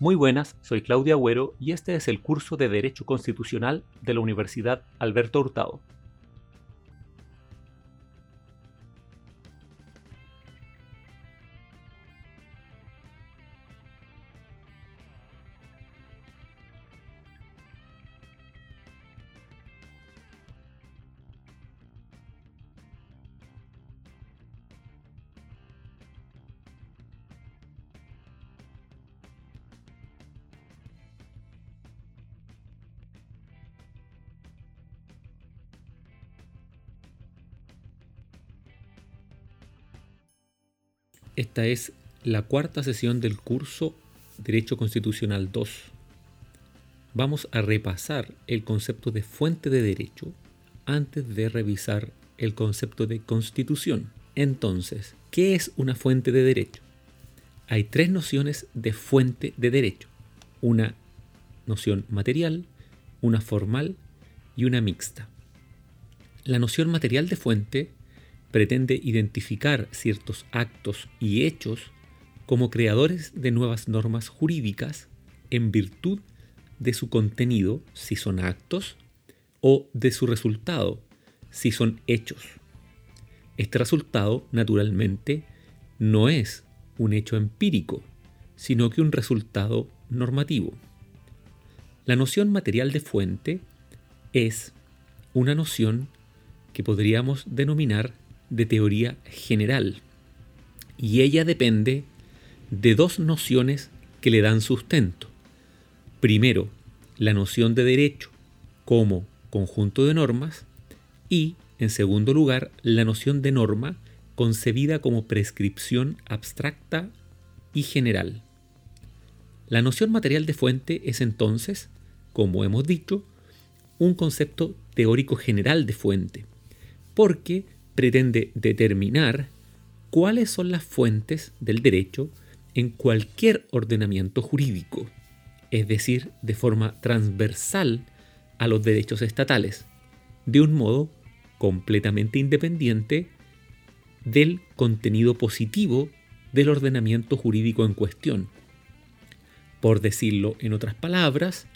Muy buenas, soy Claudia Agüero y este es el curso de Derecho Constitucional de la Universidad Alberto Hurtado. Esta es la cuarta sesión del curso Derecho Constitucional 2. Vamos a repasar el concepto de fuente de derecho antes de revisar el concepto de constitución. Entonces, ¿qué es una fuente de derecho? Hay tres nociones de fuente de derecho. Una noción material, una formal y una mixta. La noción material de fuente pretende identificar ciertos actos y hechos como creadores de nuevas normas jurídicas en virtud de su contenido, si son actos, o de su resultado, si son hechos. Este resultado, naturalmente, no es un hecho empírico, sino que un resultado normativo. La noción material de fuente es una noción que podríamos denominar de teoría general y ella depende de dos nociones que le dan sustento. Primero, la noción de derecho como conjunto de normas y, en segundo lugar, la noción de norma concebida como prescripción abstracta y general. La noción material de fuente es entonces, como hemos dicho, un concepto teórico general de fuente, porque pretende determinar cuáles son las fuentes del derecho en cualquier ordenamiento jurídico, es decir, de forma transversal a los derechos estatales, de un modo completamente independiente del contenido positivo del ordenamiento jurídico en cuestión. Por decirlo en otras palabras,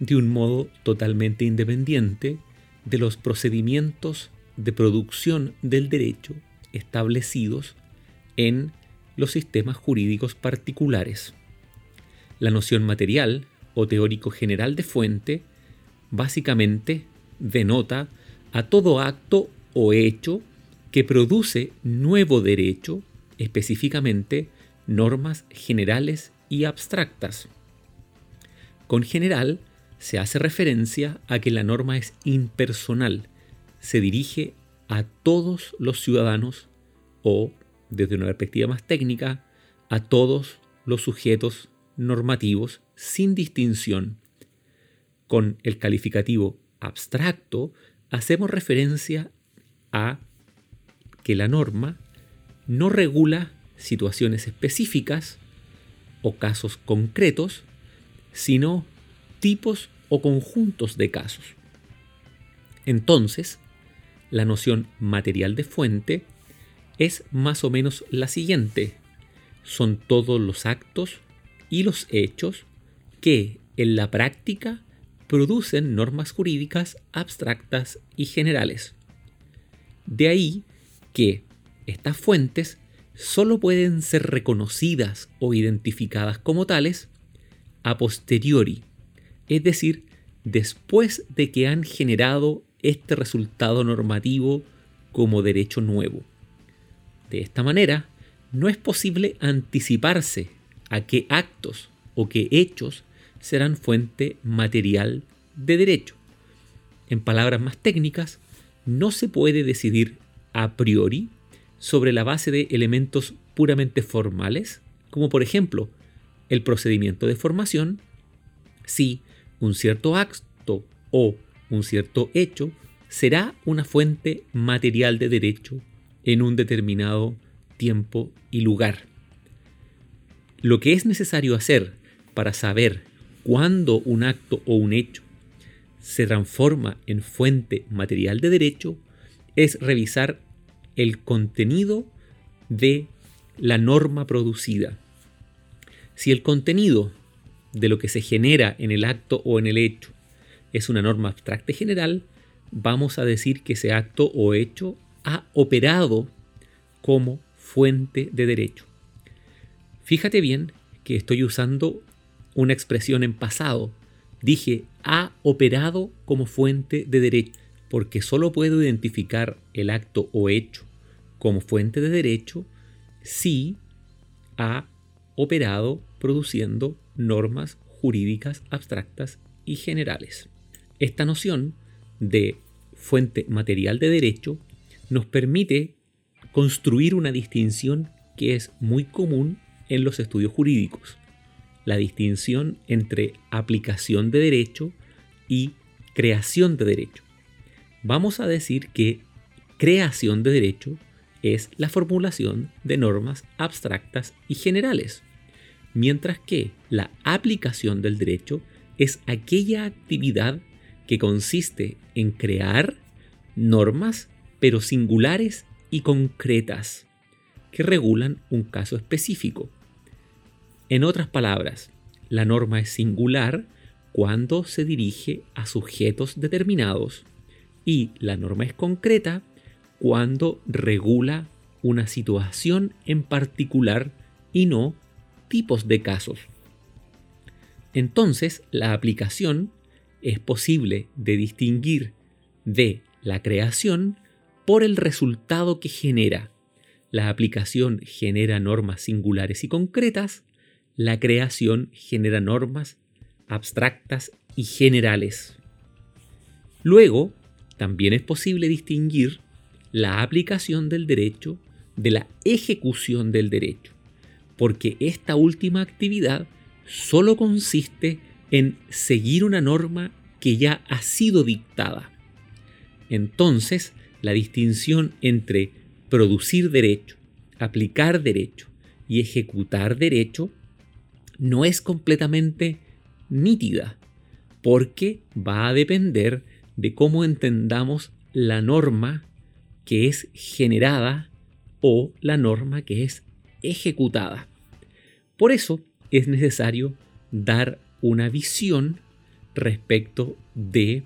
de un modo totalmente independiente de los procedimientos de producción del derecho establecidos en los sistemas jurídicos particulares. La noción material o teórico general de fuente básicamente denota a todo acto o hecho que produce nuevo derecho, específicamente normas generales y abstractas. Con general se hace referencia a que la norma es impersonal, se dirige a todos los ciudadanos o, desde una perspectiva más técnica, a todos los sujetos normativos sin distinción. Con el calificativo abstracto hacemos referencia a que la norma no regula situaciones específicas o casos concretos, sino tipos o conjuntos de casos. Entonces, la noción material de fuente es más o menos la siguiente. Son todos los actos y los hechos que en la práctica producen normas jurídicas abstractas y generales. De ahí que estas fuentes solo pueden ser reconocidas o identificadas como tales a posteriori, es decir, después de que han generado este resultado normativo como derecho nuevo. De esta manera, no es posible anticiparse a qué actos o qué hechos serán fuente material de derecho. En palabras más técnicas, no se puede decidir a priori sobre la base de elementos puramente formales, como por ejemplo el procedimiento de formación si un cierto acto o un cierto hecho será una fuente material de derecho en un determinado tiempo y lugar. Lo que es necesario hacer para saber cuándo un acto o un hecho se transforma en fuente material de derecho es revisar el contenido de la norma producida. Si el contenido de lo que se genera en el acto o en el hecho es una norma abstracta y general, vamos a decir que ese acto o hecho ha operado como fuente de derecho. Fíjate bien que estoy usando una expresión en pasado. Dije ha operado como fuente de derecho, porque solo puedo identificar el acto o hecho como fuente de derecho si ha operado produciendo normas jurídicas abstractas y generales. Esta noción de fuente material de derecho nos permite construir una distinción que es muy común en los estudios jurídicos, la distinción entre aplicación de derecho y creación de derecho. Vamos a decir que creación de derecho es la formulación de normas abstractas y generales, mientras que la aplicación del derecho es aquella actividad que consiste en crear normas, pero singulares y concretas, que regulan un caso específico. En otras palabras, la norma es singular cuando se dirige a sujetos determinados y la norma es concreta cuando regula una situación en particular y no tipos de casos. Entonces, la aplicación es posible de distinguir de la creación por el resultado que genera. La aplicación genera normas singulares y concretas, la creación genera normas abstractas y generales. Luego, también es posible distinguir la aplicación del derecho de la ejecución del derecho, porque esta última actividad solo consiste en seguir una norma que ya ha sido dictada. Entonces, la distinción entre producir derecho, aplicar derecho y ejecutar derecho no es completamente nítida, porque va a depender de cómo entendamos la norma que es generada o la norma que es ejecutada. Por eso es necesario dar una visión respecto de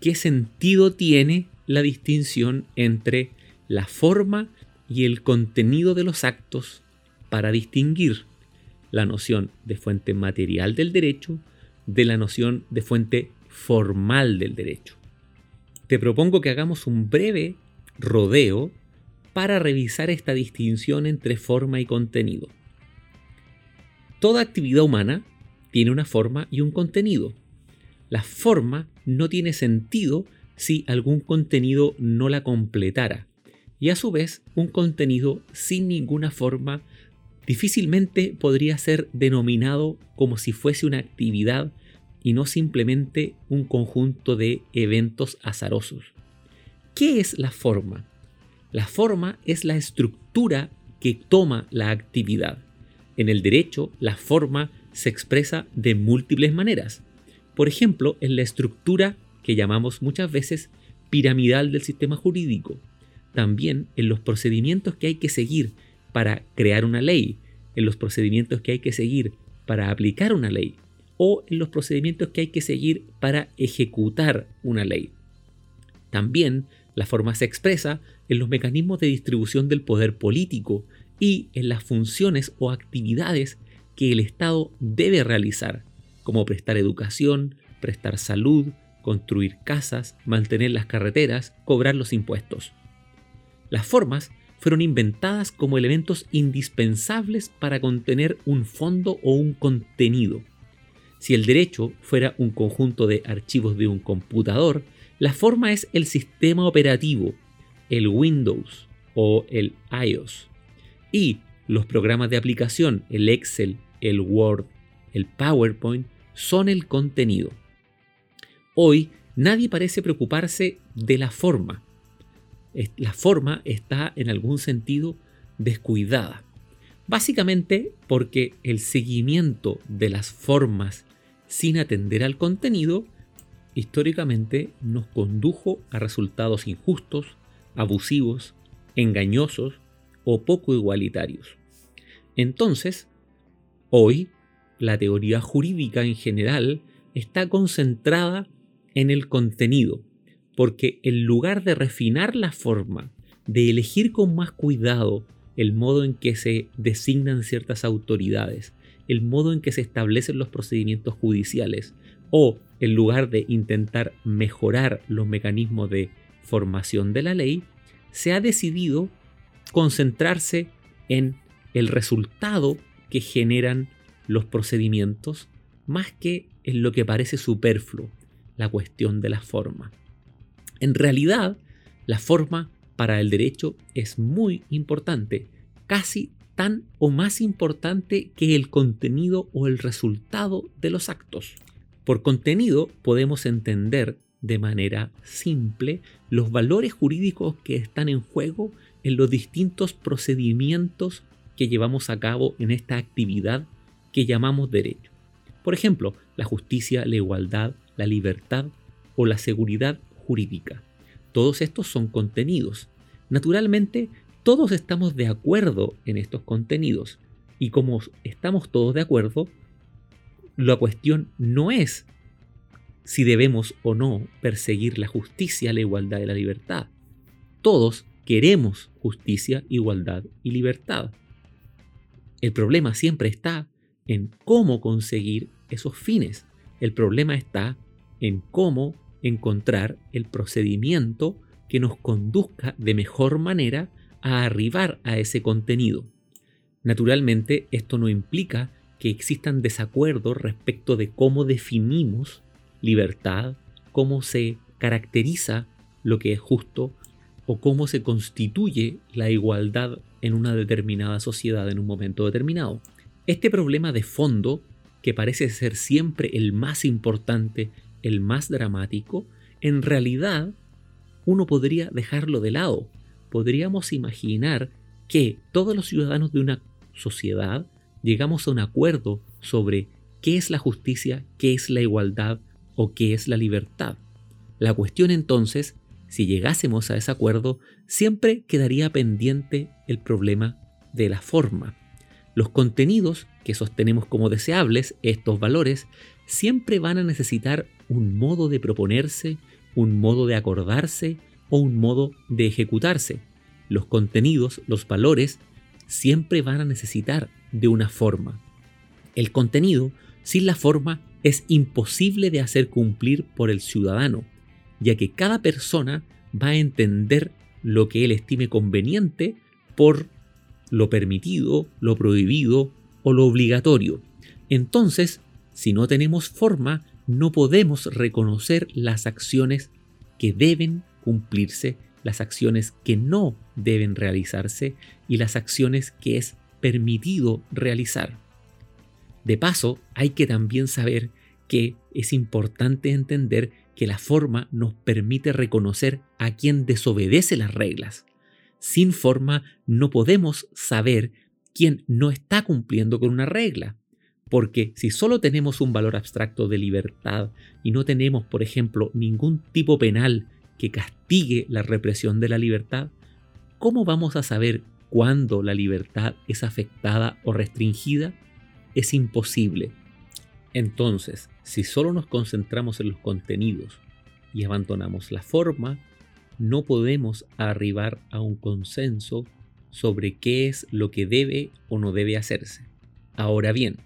qué sentido tiene la distinción entre la forma y el contenido de los actos para distinguir la noción de fuente material del derecho de la noción de fuente formal del derecho. Te propongo que hagamos un breve rodeo para revisar esta distinción entre forma y contenido. Toda actividad humana tiene una forma y un contenido. La forma no tiene sentido si algún contenido no la completara. Y a su vez, un contenido sin ninguna forma difícilmente podría ser denominado como si fuese una actividad y no simplemente un conjunto de eventos azarosos. ¿Qué es la forma? La forma es la estructura que toma la actividad. En el derecho, la forma se expresa de múltiples maneras. Por ejemplo, en la estructura que llamamos muchas veces piramidal del sistema jurídico. También en los procedimientos que hay que seguir para crear una ley, en los procedimientos que hay que seguir para aplicar una ley o en los procedimientos que hay que seguir para ejecutar una ley. También la forma se expresa en los mecanismos de distribución del poder político y en las funciones o actividades que el Estado debe realizar, como prestar educación, prestar salud, construir casas, mantener las carreteras, cobrar los impuestos. Las formas fueron inventadas como elementos indispensables para contener un fondo o un contenido. Si el derecho fuera un conjunto de archivos de un computador, la forma es el sistema operativo, el Windows o el iOS. Y los programas de aplicación, el Excel, el Word, el PowerPoint, son el contenido. Hoy nadie parece preocuparse de la forma. La forma está en algún sentido descuidada. Básicamente porque el seguimiento de las formas sin atender al contenido históricamente nos condujo a resultados injustos, abusivos, engañosos o poco igualitarios. Entonces, hoy la teoría jurídica en general está concentrada en el contenido, porque en lugar de refinar la forma, de elegir con más cuidado el modo en que se designan ciertas autoridades, el modo en que se establecen los procedimientos judiciales, o en lugar de intentar mejorar los mecanismos de formación de la ley, se ha decidido concentrarse en el resultado que generan los procedimientos más que en lo que parece superfluo, la cuestión de la forma. En realidad, la forma para el derecho es muy importante, casi tan o más importante que el contenido o el resultado de los actos. Por contenido podemos entender de manera simple los valores jurídicos que están en juego en los distintos procedimientos que llevamos a cabo en esta actividad que llamamos derecho. Por ejemplo, la justicia, la igualdad, la libertad o la seguridad jurídica. Todos estos son contenidos. Naturalmente, todos estamos de acuerdo en estos contenidos. Y como estamos todos de acuerdo, la cuestión no es si debemos o no perseguir la justicia, la igualdad y la libertad. Todos queremos justicia, igualdad y libertad. El problema siempre está en cómo conseguir esos fines. El problema está en cómo encontrar el procedimiento que nos conduzca de mejor manera a arribar a ese contenido. Naturalmente, esto no implica que existan desacuerdos respecto de cómo definimos libertad, cómo se caracteriza lo que es justo o cómo se constituye la igualdad en una determinada sociedad en un momento determinado. Este problema de fondo, que parece ser siempre el más importante, el más dramático, en realidad uno podría dejarlo de lado. Podríamos imaginar que todos los ciudadanos de una sociedad llegamos a un acuerdo sobre qué es la justicia, qué es la igualdad o qué es la libertad. La cuestión entonces, si llegásemos a ese acuerdo, siempre quedaría pendiente el problema de la forma. Los contenidos que sostenemos como deseables, estos valores, siempre van a necesitar un modo de proponerse, un modo de acordarse o un modo de ejecutarse. Los contenidos, los valores, siempre van a necesitar de una forma. El contenido, sin la forma, es imposible de hacer cumplir por el ciudadano, ya que cada persona va a entender lo que él estime conveniente por lo permitido, lo prohibido o lo obligatorio. Entonces, si no tenemos forma, no podemos reconocer las acciones que deben cumplirse, las acciones que no deben realizarse y las acciones que es permitido realizar. De paso, hay que también saber que es importante entender que la forma nos permite reconocer a quien desobedece las reglas. Sin forma no podemos saber quién no está cumpliendo con una regla. Porque si solo tenemos un valor abstracto de libertad y no tenemos, por ejemplo, ningún tipo penal que castigue la represión de la libertad, ¿cómo vamos a saber cuándo la libertad es afectada o restringida? Es imposible. Entonces, si solo nos concentramos en los contenidos y abandonamos la forma, no podemos arribar a un consenso sobre qué es lo que debe o no debe hacerse. Ahora bien,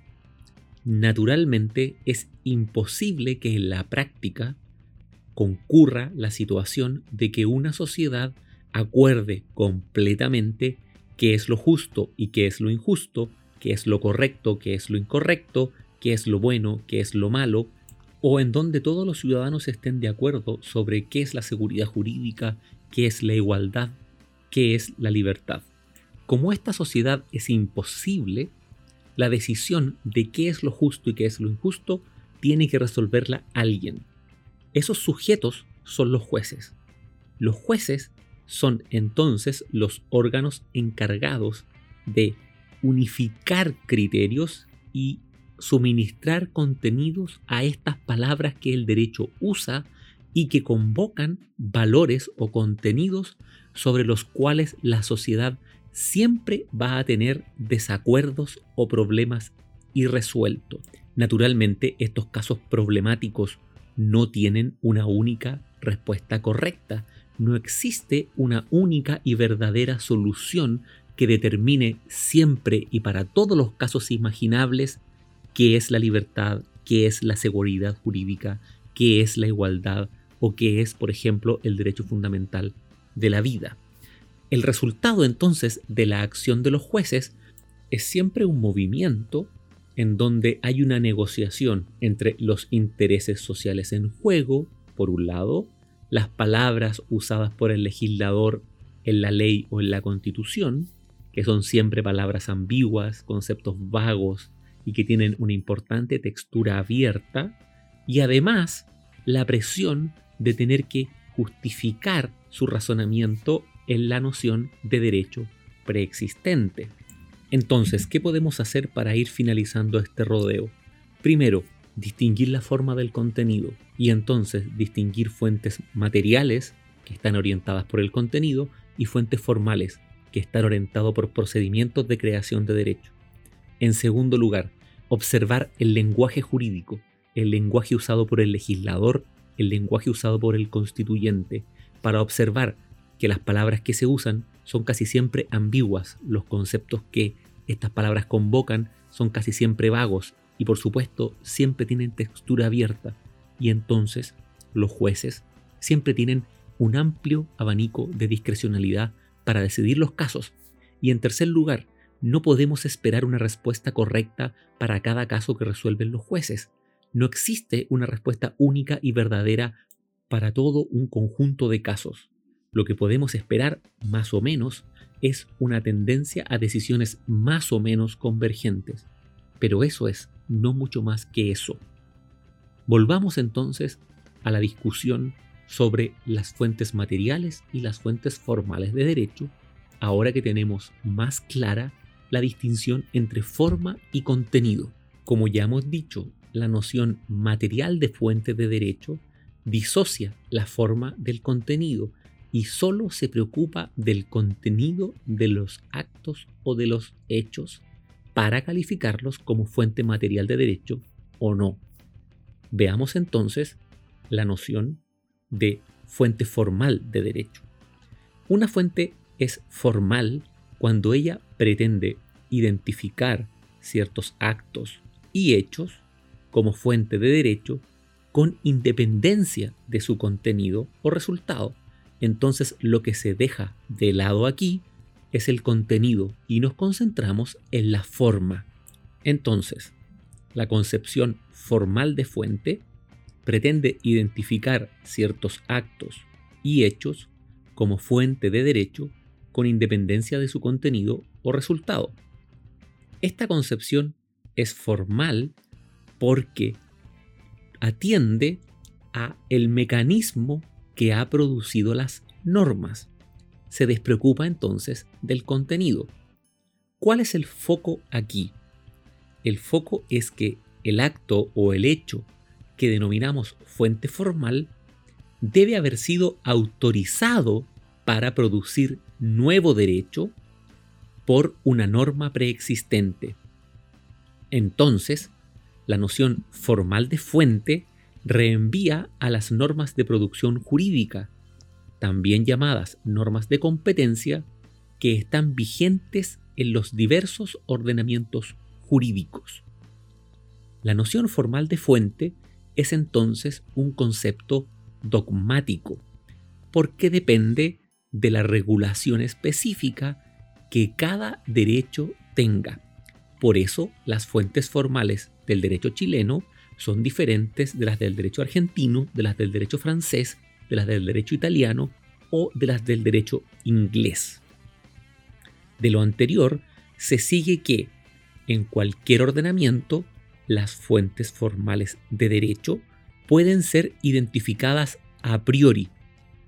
naturalmente es imposible que en la práctica concurra la situación de que una sociedad acuerde completamente qué es lo justo y qué es lo injusto, qué es lo correcto, qué es lo incorrecto, qué es lo bueno, qué es lo malo, o en donde todos los ciudadanos estén de acuerdo sobre qué es la seguridad jurídica, qué es la igualdad, qué es la libertad. Como esta sociedad es imposible, la decisión de qué es lo justo y qué es lo injusto tiene que resolverla alguien. Esos sujetos son los jueces. Los jueces son entonces los órganos encargados de unificar criterios y suministrar contenidos a estas palabras que el derecho usa y que convocan valores o contenidos sobre los cuales la sociedad siempre va a tener desacuerdos o problemas irresueltos. Naturalmente, estos casos problemáticos no tienen una única respuesta correcta. No existe una única y verdadera solución que determine siempre y para todos los casos imaginables qué es la libertad, qué es la seguridad jurídica, qué es la igualdad o qué es, por ejemplo, el derecho fundamental de la vida. El resultado entonces de la acción de los jueces es siempre un movimiento en donde hay una negociación entre los intereses sociales en juego, por un lado, las palabras usadas por el legislador en la ley o en la constitución, que son siempre palabras ambiguas, conceptos vagos y que tienen una importante textura abierta, y además la presión de tener que justificar su razonamiento en la noción de derecho preexistente. Entonces, ¿qué podemos hacer para ir finalizando este rodeo? Primero, distinguir la forma del contenido y entonces distinguir fuentes materiales que están orientadas por el contenido y fuentes formales que están orientadas por procedimientos de creación de derecho. En segundo lugar, observar el lenguaje jurídico, el lenguaje usado por el legislador, el lenguaje usado por el constituyente, para observar que las palabras que se usan son casi siempre ambiguas, los conceptos que estas palabras convocan son casi siempre vagos y por supuesto siempre tienen textura abierta. Y entonces los jueces siempre tienen un amplio abanico de discrecionalidad para decidir los casos. Y en tercer lugar no podemos esperar una respuesta correcta para cada caso que resuelven los jueces. No existe una respuesta única y verdadera para todo un conjunto de casos. Lo que podemos esperar, más o menos, es una tendencia a decisiones más o menos convergentes. Pero eso es no mucho más que eso. Volvamos entonces a la discusión sobre las fuentes materiales y las fuentes formales de derecho, ahora que tenemos más clara la distinción entre forma y contenido. Como ya hemos dicho, la noción material de fuente de derecho disocia la forma del contenido y solo se preocupa del contenido de los actos o de los hechos para calificarlos como fuente material de derecho o no. Veamos entonces la noción de fuente formal de derecho. Una fuente es formal cuando ella pretende identificar ciertos actos y hechos como fuente de derecho con independencia de su contenido o resultado. Entonces lo que se deja de lado aquí es el contenido y nos concentramos en la forma. Entonces, la concepción formal de fuente pretende identificar ciertos actos y hechos como fuente de derecho con independencia de su contenido o resultado. Esta concepción es formal porque atiende a el mecanismo que ha producido las normas. Se despreocupa entonces del contenido. ¿Cuál es el foco aquí? El foco es que el acto o el hecho que denominamos fuente formal debe haber sido autorizado para producir nuevo derecho por una norma preexistente. Entonces, la noción formal de fuente reenvía a las normas de producción jurídica, también llamadas normas de competencia, que están vigentes en los diversos ordenamientos jurídicos. La noción formal de fuente es entonces un concepto dogmático, porque depende de la regulación específica que cada derecho tenga. Por eso las fuentes formales del derecho chileno son diferentes de las del derecho argentino, de las del derecho francés, de las del derecho italiano o de las del derecho inglés. De lo anterior, se sigue que en cualquier ordenamiento, las fuentes formales de derecho pueden ser identificadas a priori,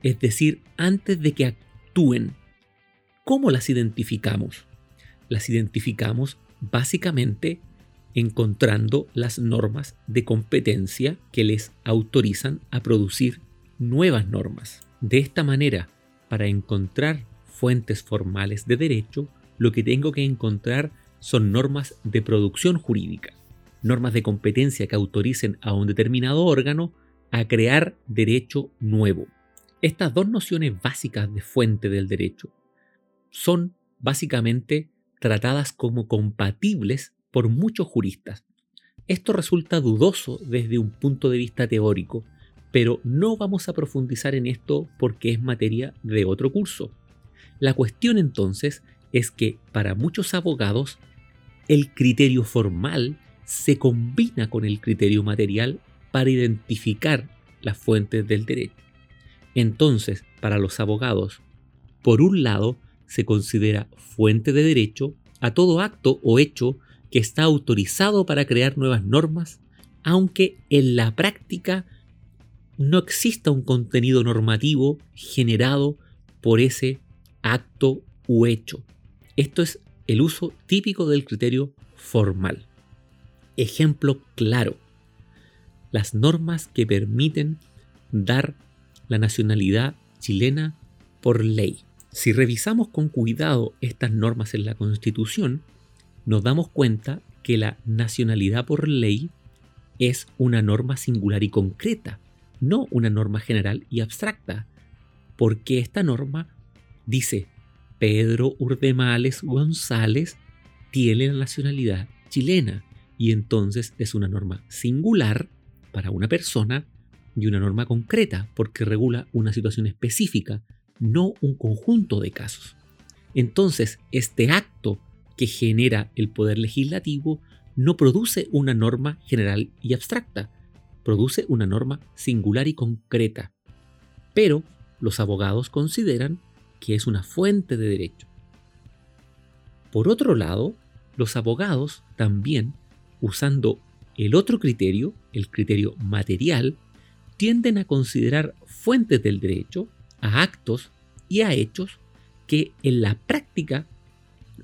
es decir, antes de que actúen. ¿Cómo las identificamos? Las identificamos básicamente encontrando las normas de competencia que les autorizan a producir nuevas normas. De esta manera, para encontrar fuentes formales de derecho, lo que tengo que encontrar son normas de producción jurídica, normas de competencia que autoricen a un determinado órgano a crear derecho nuevo. Estas dos nociones básicas de fuente del derecho son básicamente tratadas como compatibles por muchos juristas. Esto resulta dudoso desde un punto de vista teórico, pero no vamos a profundizar en esto porque es materia de otro curso. La cuestión entonces es que para muchos abogados el criterio formal se combina con el criterio material para identificar las fuentes del derecho. Entonces, para los abogados, por un lado, se considera fuente de derecho a todo acto o hecho que está autorizado para crear nuevas normas, aunque en la práctica no exista un contenido normativo generado por ese acto u hecho. Esto es el uso típico del criterio formal. Ejemplo claro. Las normas que permiten dar la nacionalidad chilena por ley. Si revisamos con cuidado estas normas en la Constitución, nos damos cuenta que la nacionalidad por ley es una norma singular y concreta, no una norma general y abstracta, porque esta norma dice Pedro Urdemales González tiene la nacionalidad chilena y entonces es una norma singular para una persona y una norma concreta porque regula una situación específica no un conjunto de casos. Entonces, este acto que genera el poder legislativo no produce una norma general y abstracta, produce una norma singular y concreta. Pero los abogados consideran que es una fuente de derecho. Por otro lado, los abogados también, usando el otro criterio, el criterio material, tienden a considerar fuentes del derecho a actos y a hechos que en la práctica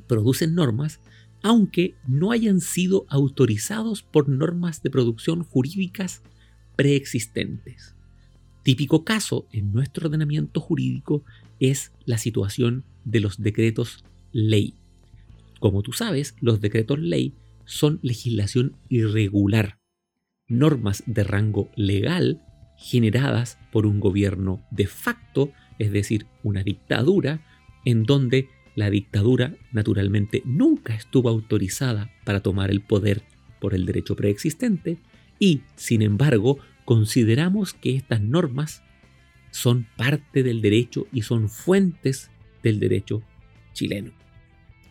producen normas aunque no hayan sido autorizados por normas de producción jurídicas preexistentes. Típico caso en nuestro ordenamiento jurídico es la situación de los decretos ley. Como tú sabes, los decretos ley son legislación irregular, normas de rango legal generadas por un gobierno de facto, es decir, una dictadura, en donde la dictadura naturalmente nunca estuvo autorizada para tomar el poder por el derecho preexistente y, sin embargo, consideramos que estas normas son parte del derecho y son fuentes del derecho chileno.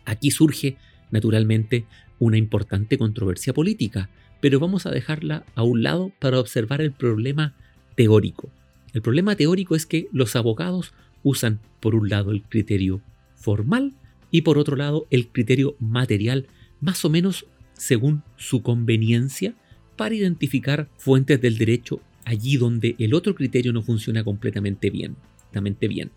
Aquí surge, naturalmente, una importante controversia política, pero vamos a dejarla a un lado para observar el problema teórico. El problema teórico es que los abogados usan por un lado el criterio formal y por otro lado el criterio material, más o menos según su conveniencia, para identificar fuentes del derecho allí donde el otro criterio no funciona completamente bien. bien.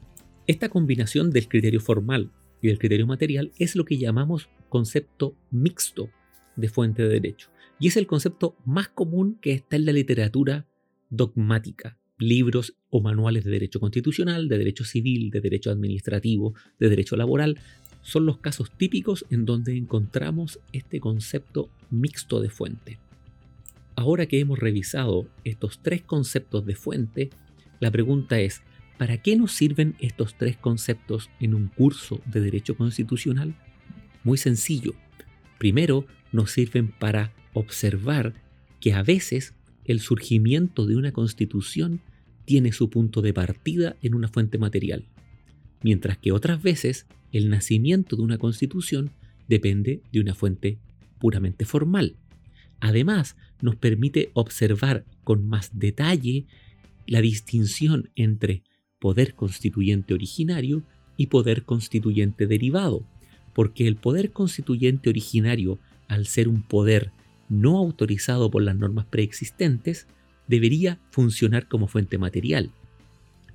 Esta combinación del criterio formal y del criterio material es lo que llamamos concepto mixto de fuente de derecho. Y es el concepto más común que está en la literatura dogmática, libros o manuales de derecho constitucional, de derecho civil, de derecho administrativo, de derecho laboral, son los casos típicos en donde encontramos este concepto mixto de fuente. Ahora que hemos revisado estos tres conceptos de fuente, la pregunta es, ¿para qué nos sirven estos tres conceptos en un curso de derecho constitucional? Muy sencillo. Primero, nos sirven para observar que a veces el surgimiento de una constitución tiene su punto de partida en una fuente material, mientras que otras veces el nacimiento de una constitución depende de una fuente puramente formal. Además, nos permite observar con más detalle la distinción entre poder constituyente originario y poder constituyente derivado, porque el poder constituyente originario al ser un poder no autorizado por las normas preexistentes, debería funcionar como fuente material,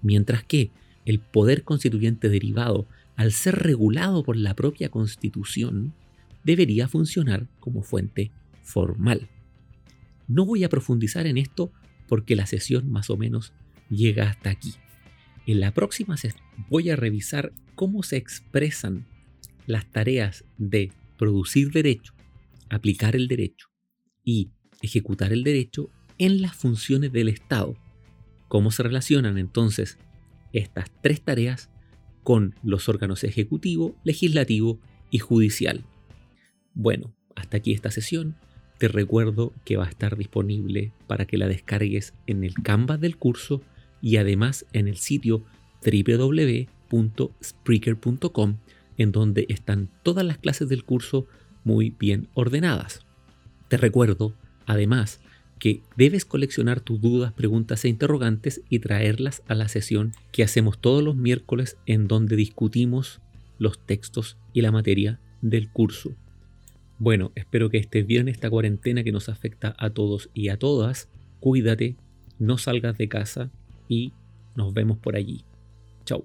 mientras que el poder constituyente derivado, al ser regulado por la propia Constitución, debería funcionar como fuente formal. No voy a profundizar en esto porque la sesión más o menos llega hasta aquí. En la próxima voy a revisar cómo se expresan las tareas de producir derecho, aplicar el derecho y ejecutar el derecho en las funciones del Estado. ¿Cómo se relacionan entonces estas tres tareas con los órganos ejecutivo, legislativo y judicial? Bueno, hasta aquí esta sesión. Te recuerdo que va a estar disponible para que la descargues en el Canvas del curso y además en el sitio www.spreaker.com en donde están todas las clases del curso muy bien ordenadas. Te recuerdo, además, que debes coleccionar tus dudas, preguntas e interrogantes y traerlas a la sesión que hacemos todos los miércoles en donde discutimos los textos y la materia del curso. Bueno, espero que estés bien en esta cuarentena que nos afecta a todos y a todas. Cuídate, no salgas de casa y nos vemos por allí. Chao.